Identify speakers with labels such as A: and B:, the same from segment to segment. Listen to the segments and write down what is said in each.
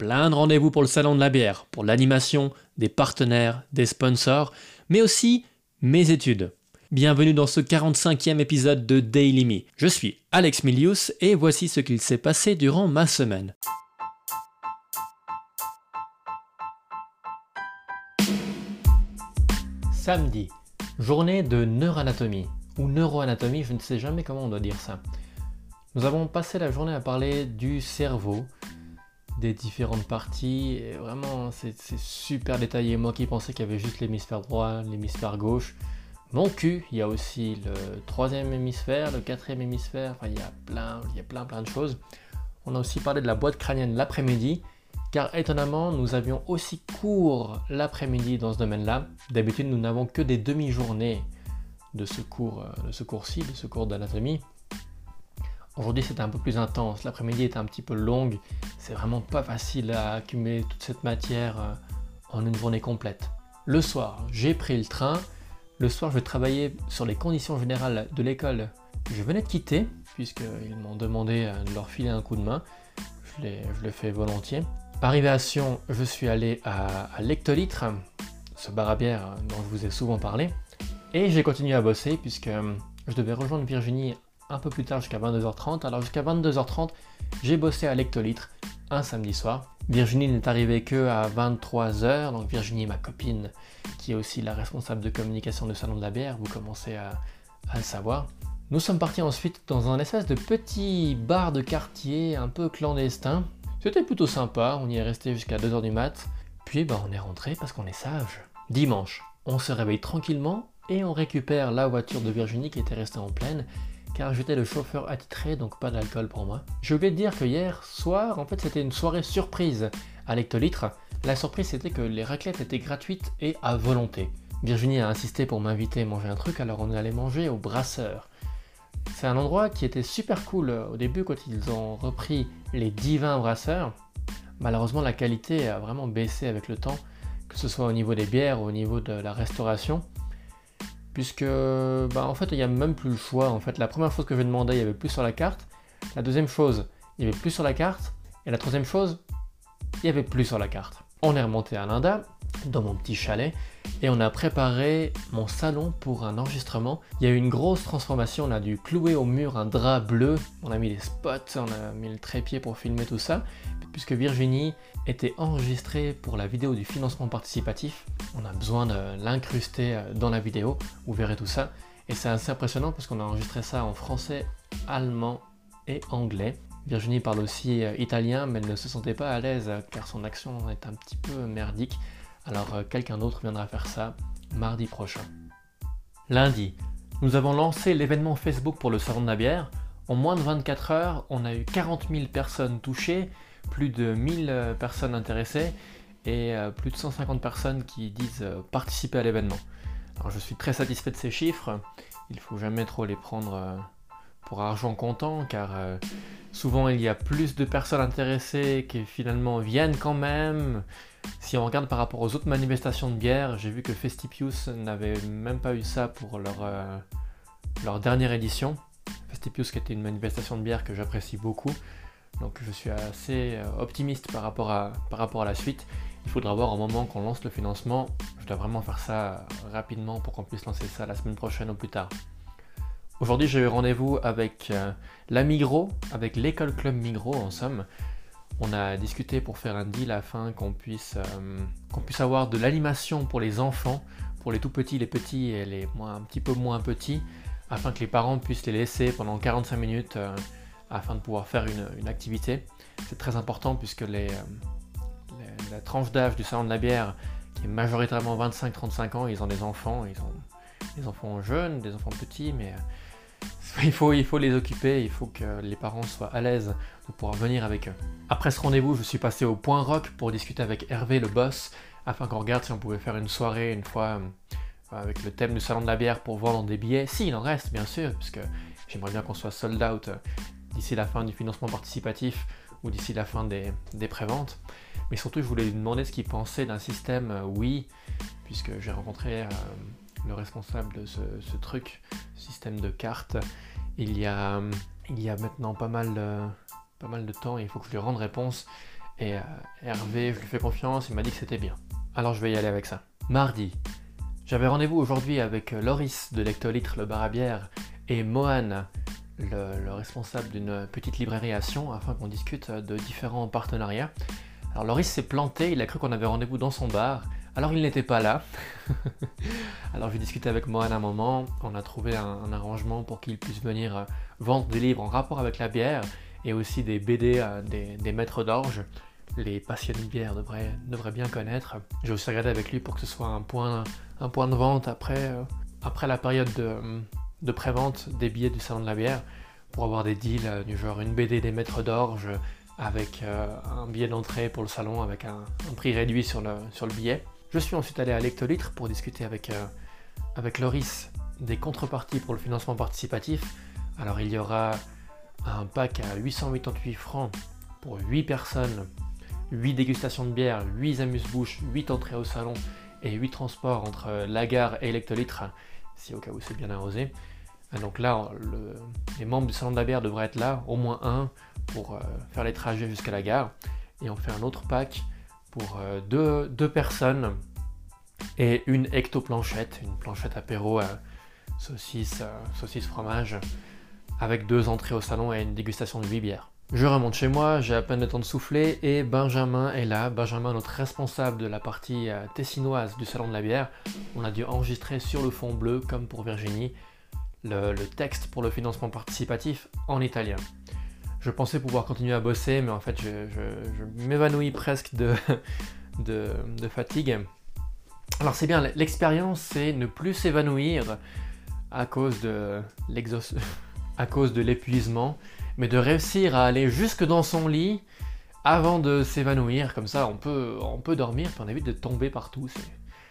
A: plein de rendez-vous pour le salon de la bière, pour l'animation, des partenaires, des sponsors, mais aussi mes études. Bienvenue dans ce 45e épisode de Daily Me. Je suis Alex Milius et voici ce qu'il s'est passé durant ma semaine. Samedi, journée de neuroanatomie, ou neuroanatomie, je ne sais jamais comment on doit dire ça. Nous avons passé la journée à parler du cerveau, des différentes parties, vraiment c'est super détaillé. Moi qui pensais qu'il y avait juste l'hémisphère droit, l'hémisphère gauche, mon cul, il y a aussi le troisième hémisphère, le quatrième hémisphère, enfin il y a plein, il y a plein plein de choses. On a aussi parlé de la boîte crânienne l'après-midi, car étonnamment, nous avions aussi cours l'après-midi dans ce domaine-là. D'habitude, nous n'avons que des demi-journées de ce cours, euh, de ce cours-ci, de ce cours d'anatomie. Aujourd'hui, c'était un peu plus intense. L'après-midi était un petit peu longue. C'est vraiment pas facile à accumuler toute cette matière euh, en une journée complète. Le soir, j'ai pris le train. Le soir, je vais travailler sur les conditions générales de l'école que je venais de quitter, puisqu'ils m'ont demandé euh, de leur filer un coup de main. Je l'ai fait volontiers. Arrivé à Sion, je suis allé à, l'Hectolitre, ce bar à bière dont je vous ai souvent parlé, et j'ai continué à bosser puisque euh, je devais rejoindre Virginie un peu plus tard jusqu'à 22h30. Alors jusqu'à 22h30, j'ai bossé à l'Hectolitre un samedi soir. Virginie n'est arrivée que à 23h, donc Virginie, ma copine, qui est aussi la responsable de communication du Salon de la bière, vous commencez à, le savoir. Nous sommes partis ensuite dans un espèce de petit bar de quartier un peu clandestin, c'était plutôt sympa, on y est resté jusqu'à 2h du mat, puis bah, on est rentré parce qu'on est sage. Dimanche, on se réveille tranquillement et on récupère la voiture de Virginie qui était restée en pleine, car j'étais le chauffeur attitré, donc pas d'alcool pour moi. Je te dire que hier soir, en fait, c'était une soirée surprise à l'hectolitre. La surprise, c'était que les raclettes étaient gratuites et à volonté. Virginie a insisté pour m'inviter à manger un truc, alors on allait manger au brasseur. C'est un endroit qui était super cool au début quand ils ont repris les divins brasseurs. Malheureusement, la qualité a vraiment baissé avec le temps, que ce soit au niveau des bières ou au niveau de la restauration. Puisque, bah, en fait, il n'y a même plus le choix. En fait, la première chose que je demandais, il n'y avait plus sur la carte. La deuxième chose, il n'y avait plus sur la carte. Et la troisième chose, il n'y avait plus sur la carte. On est remonté à l'Inda, dans mon petit chalet, et on a préparé mon salon pour un enregistrement. Il y a eu une grosse transformation, on a dû clouer au mur un drap bleu, on a mis des spots, on a mis le trépied pour filmer tout ça, puisque Virginie était enregistrée pour la vidéo du financement participatif. On a besoin de l'incruster euh, dans la vidéo, vous verrez tout ça. Et c'est assez impressionnant parce qu'on a enregistré ça en français, allemand et anglais. Virginie parle aussi euh, italien, mais elle ne se sentait pas à l'aise car son accent est un petit peu merdique. Alors euh, quelqu'un d'autre viendra faire ça mardi prochain. Lundi, nous avons lancé l'événement Facebook pour le Salon de la bière. En moins de 24 heures, on a eu 40 000 personnes touchées, plus de 1000 euh, personnes intéressées et euh, plus de 150 personnes qui disent participer à l'événement. Alors je suis très satisfait de ces chiffres. Il ne faut jamais trop les prendre pour argent comptant car souvent il y a plus de personnes intéressées qui finalement viennent quand même. Si on regarde par rapport aux autres manifestations de bière, j'ai vu que Festipius n'avait même pas eu ça pour leur, euh, leur dernière édition. Festipius qui était une manifestation de bière que j'apprécie beaucoup. Donc je suis assez euh, optimiste par rapport, à, par rapport à la suite. Il faudra voir au moment qu'on lance le financement. Je dois vraiment faire ça rapidement pour qu'on puisse lancer ça la semaine prochaine ou plus tard. Aujourd'hui j'ai eu rendez-vous avec euh, la Migros, avec l'école club Migros en somme. On a discuté pour faire un deal afin qu'on puisse, euh, qu'on puisse avoir de l'animation pour les enfants, pour les tout petits, les petits et les moins, un petit peu moins petits, afin que les parents puissent les laisser pendant 45 minutes euh, afin de pouvoir faire une, activité. C'est très important puisque euh, la tranche d'âge du salon de la bière, qui est majoritairement 25-35 ans, ils ont des enfants, ils ont des enfants jeunes, des enfants petits, mais il faut, les occuper, il faut que les parents soient à l'aise de pouvoir venir avec eux. Après ce rendez-vous, je suis passé au Point Rock pour discuter avec Hervé, le boss, afin qu'on regarde si on pouvait faire une soirée une fois euh, avec le thème du salon de la bière pour vendre des billets. Si, il en reste, bien sûr, puisque j'aimerais bien qu'on soit sold out euh, d'ici la fin du financement participatif ou d'ici la fin des, des préventes. Mais surtout, je voulais lui demander ce qu'il pensait d'un système euh, oui, puisque j'ai rencontré le responsable de ce, truc, système de cartes. Il y a, maintenant pas mal, de, temps et il faut que je lui rende réponse. Et euh, Hervé, je lui fais confiance, il m'a dit que c'était bien. Alors je vais y aller avec ça. Mardi, j'avais rendez-vous aujourd'hui avec euh, Loris de Lectolitre, le bar à bière, et Mohan, le, responsable d'une petite librairie à afin qu'on discute de différents partenariats. Alors Loris s'est planté, il a cru qu'on avait rendez-vous dans son bar, alors il n'était pas là. Alors j'ai discuté avec Mohan un moment, on a trouvé un, arrangement pour qu'il puisse venir euh, vendre des livres en rapport avec la bière et aussi des BD à des, maîtres d'orge. Les passionnés de bière devraient, bien connaître. J'ai aussi regardé avec lui pour que ce soit un point, de vente après, euh, la période de, pré-vente des billets du salon de la bière pour avoir des deals euh, du genre une BD des maîtres d'orge avec un billet d'entrée pour le salon avec un, prix réduit sur le billet. Je suis ensuite allé à Lectolitre pour discuter avec, euh, avec Loris des contreparties pour le financement participatif. Alors il y aura un pack à 888 francs pour 8 personnes, 8 dégustations de bière, 8 amuse-bouches, 8 entrées au salon et 8 transports entre la gare et Lectolitre, si au cas où c'est bien arrosé. Donc là, les membres du salon de la bière devraient être là, au moins un, pour euh, faire les trajets jusqu'à la gare. Et on fait un autre pack pour euh, deux, personnes et une ecto-planchette, une planchette apéro à saucisse, euh, saucisse fromage, avec deux entrées au salon et une dégustation de 8 bières. Je remonte chez moi, j'ai à peine le temps de souffler et Benjamin est là. Benjamin, notre responsable de la partie euh, tessinoise du salon de la bière. On a dû enregistrer sur le fond bleu, comme pour Virginie, le texte pour le financement participatif en italien je pensais pouvoir continuer à bosser, mais en fait, je, m'évanouis presque de, fatigue. Alors c'est bien, l'expérience, c'est ne plus s'évanouir à cause de l'épuisement, mais de réussir à aller jusque dans son lit avant de s'évanouir. Comme ça, on peut, on peut dormir, puis on évite de tomber partout.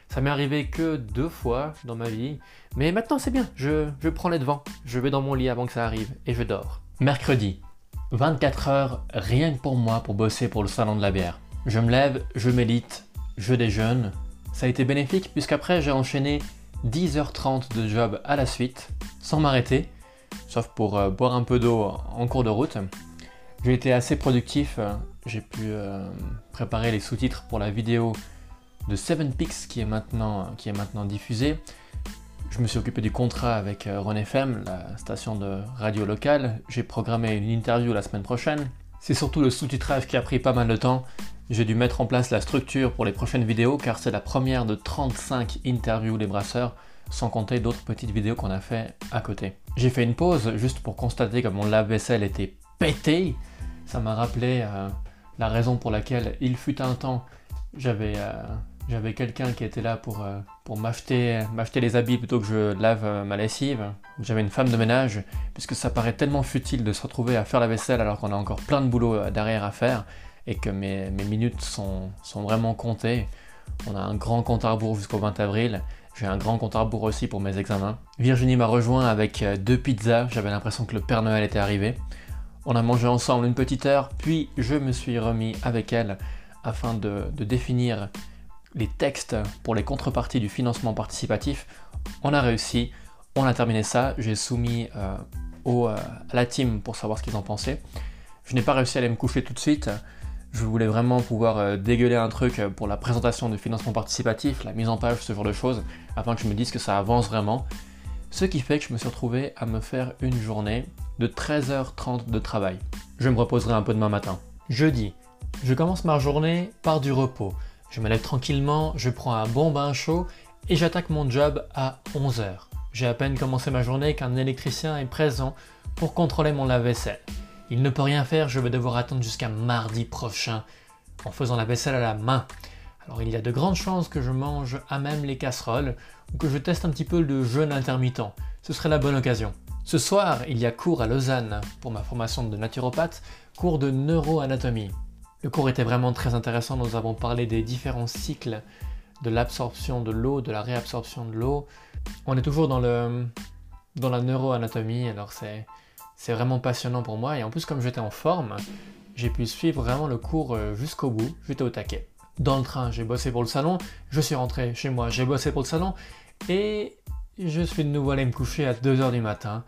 A: Ça m'est arrivé que deux fois dans ma vie, mais maintenant c'est bien. Je, je prends les devants. Je vais dans mon lit avant que ça arrive et je dors. Mercredi, 24 heures rien que pour moi pour bosser pour le salon de la bière. Je me lève, je médite, je déjeune. Ça a été bénéfique puisqu'après j'ai enchaîné 10h30 de job à la suite sans m'arrêter, sauf pour euh, boire un peu d'eau en cours de route. J'ai été assez productif, j'ai pu euh, préparer les sous-titres pour la vidéo de Seven Peaks qui est maintenant diffusée. Je me suis occupé du contrat avec euh, René FM, la station de radio locale. J'ai programmé une interview la semaine prochaine. C'est surtout le sous-titrage qui a pris pas mal de temps. J'ai dû mettre en place la structure pour les prochaines vidéos car c'est la première de 35 interviews des brasseurs, sans compter d'autres petites vidéos qu'on a fait à côté. J'ai fait une pause juste pour constater que mon lave-vaisselle était pété. Ça m'a rappelé euh, la raison pour laquelle il fut un temps j'avais euh, j'avais quelqu'un qui était là pour, euh, pour m'acheter, les habits plutôt que je lave euh, ma lessive. J'avais une femme de ménage, puisque ça paraît tellement futile de se retrouver à faire la vaisselle alors qu'on a encore plein de boulot euh, derrière à faire et que mes, minutes sont, sont, vraiment comptées. On a un grand compte à rebours jusqu'au 20 avril. J'ai un grand compte à rebours aussi pour mes examens. Virginie m'a rejoint avec deux pizzas. J'avais l'impression que le Père Noël était arrivé. On a mangé ensemble une petite heure, puis je me suis remis avec elle afin de définir les textes pour les contreparties du financement participatif, on a réussi, on a terminé ça, j'ai soumis euh, au, euh, à la team pour savoir ce qu'ils en pensaient. Je n'ai pas réussi à aller me coucher tout de suite, je voulais vraiment pouvoir euh, dégueuler un truc pour la présentation du financement participatif, la mise en page, ce genre de choses, afin que je me dise que ça avance vraiment. Ce qui fait que je me suis retrouvé à me faire une journée de 13h30 de travail. Je me reposerai un peu demain matin. Jeudi, je commence ma journée par du repos. Je me lève tranquillement, je prends un bon bain chaud et j'attaque mon job à 11h. J'ai à peine commencé ma journée qu'un électricien est présent pour contrôler mon lave-vaisselle. Il ne peut rien faire, je vais devoir attendre jusqu'à mardi prochain en faisant la vaisselle à la main. Alors il y a de grandes chances que je mange à même les casseroles ou que je teste un petit peu le jeûne intermittent. Ce serait la bonne occasion. Ce soir, il y a cours à Lausanne pour ma formation de naturopathe, cours de neuroanatomie. Le cours était vraiment très intéressant. Nous avons parlé des différents cycles de l'absorption de l'eau, de la réabsorption de l'eau. On est toujours dans, le, dans la neuroanatomie, alors c'est, c'est vraiment passionnant pour moi. Et en plus, comme j'étais en forme, j'ai pu suivre vraiment le cours euh, jusqu'au bout. J'étais au taquet. Dans le train, j'ai bossé pour le salon. Je suis rentré chez moi, j'ai bossé pour le salon. Et je suis de nouveau allé me coucher à 2h du matin,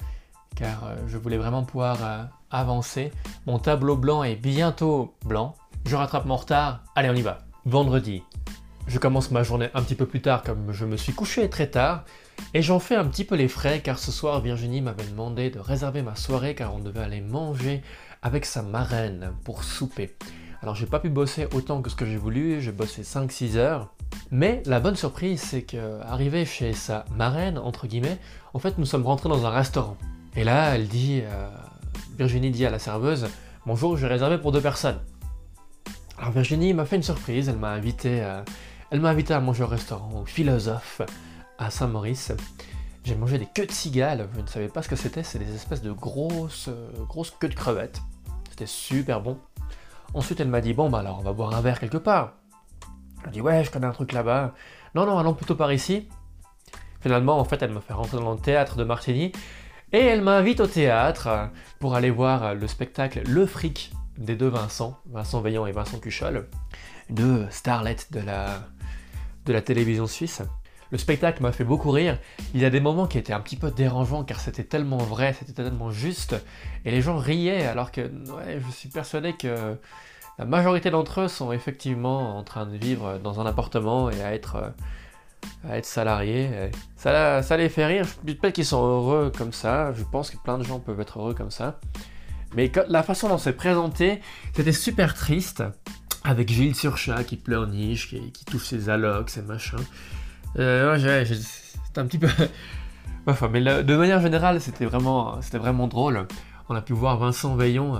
A: car euh, je voulais vraiment pouvoir euh, avancé. Mon tableau blanc est bientôt blanc. Je rattrape mon retard. Allez, on y va. Vendredi. Je commence ma journée un petit peu plus tard comme je me suis couché très tard. Et j'en fais un petit peu les frais car ce soir Virginie m'avait demandé de réserver ma soirée car on devait aller manger avec sa marraine pour souper. Alors j'ai pas pu bosser autant que ce que j'ai voulu, j'ai bossé 5-6 heures. Mais la bonne surprise c'est que arrivé chez sa marraine, entre guillemets, en fait nous sommes rentrés dans un restaurant. Et là elle dit, euh, Virginie dit à la serveuse, bonjour j'ai réservé pour deux personnes. Alors Virginie m'a fait une surprise, elle m'a invité, à, elle m'a invité à manger au restaurant, au Philosophe, à Saint-Maurice. J'ai mangé des queues de cigales, je ne savais pas ce que c'était, c'est des espèces de grosses, grosses queues de crevettes. C'était super bon. Ensuite, elle m'a dit Bon, bah alors, on va boire un verre quelque part. Je dit Ouais, je connais un truc là-bas. Non, non, allons plutôt par ici. Finalement, en fait, elle me fait rentrer dans le théâtre de Martigny et elle m'invite au théâtre pour aller voir le spectacle Le Fric des deux Vincent, Vincent Veillant et Vincent Cuchol, deux starlets de la, de la télévision suisse. Le spectacle m'a fait beaucoup rire. Il y a des moments qui étaient un petit peu dérangeants car c'était tellement vrai, c'était tellement juste. Et les gens riaient alors que je suis persuadé que la majorité d'entre eux sont effectivement en train de vivre dans un appartement et à être, à être salariés. Ça, les fait rire. Je pas qu'ils sont heureux comme ça. Je pense que plein de gens peuvent être heureux comme ça. Mais la façon dont c'est présenté, c'était super triste. Avec Gilles Surchat qui pleurniche, qui, qui touche ses allocs, ses machins. Euh, ouais, c'était un petit peu. enfin, mais de manière générale, c'était vraiment, vraiment drôle. On a pu voir Vincent Veillon euh,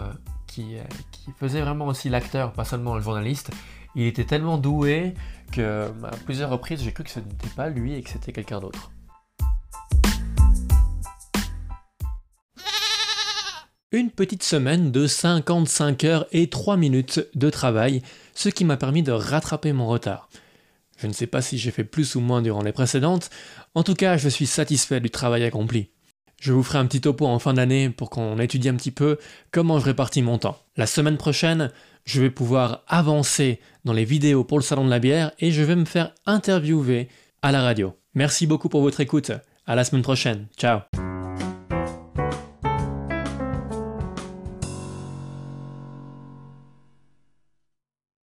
A: euh, qui, faisait vraiment aussi l'acteur, pas seulement le journaliste. Il était tellement doué que bah, à plusieurs reprises, j'ai cru que ce n'était pas lui et que c'était quelqu'un d'autre. Une petite semaine de 55 heures et 3 minutes de travail, ce qui m'a permis de rattraper mon retard. Je ne sais pas si j'ai fait plus ou moins durant les précédentes, en tout cas je suis satisfait du travail accompli. Je vous ferai un petit topo en fin d'année pour qu'on étudie un petit peu comment je répartis mon temps. La semaine prochaine, je vais pouvoir avancer dans les vidéos pour le salon de la bière et je vais me faire interviewer à la radio. Merci beaucoup pour votre écoute. À la semaine prochaine. Ciao.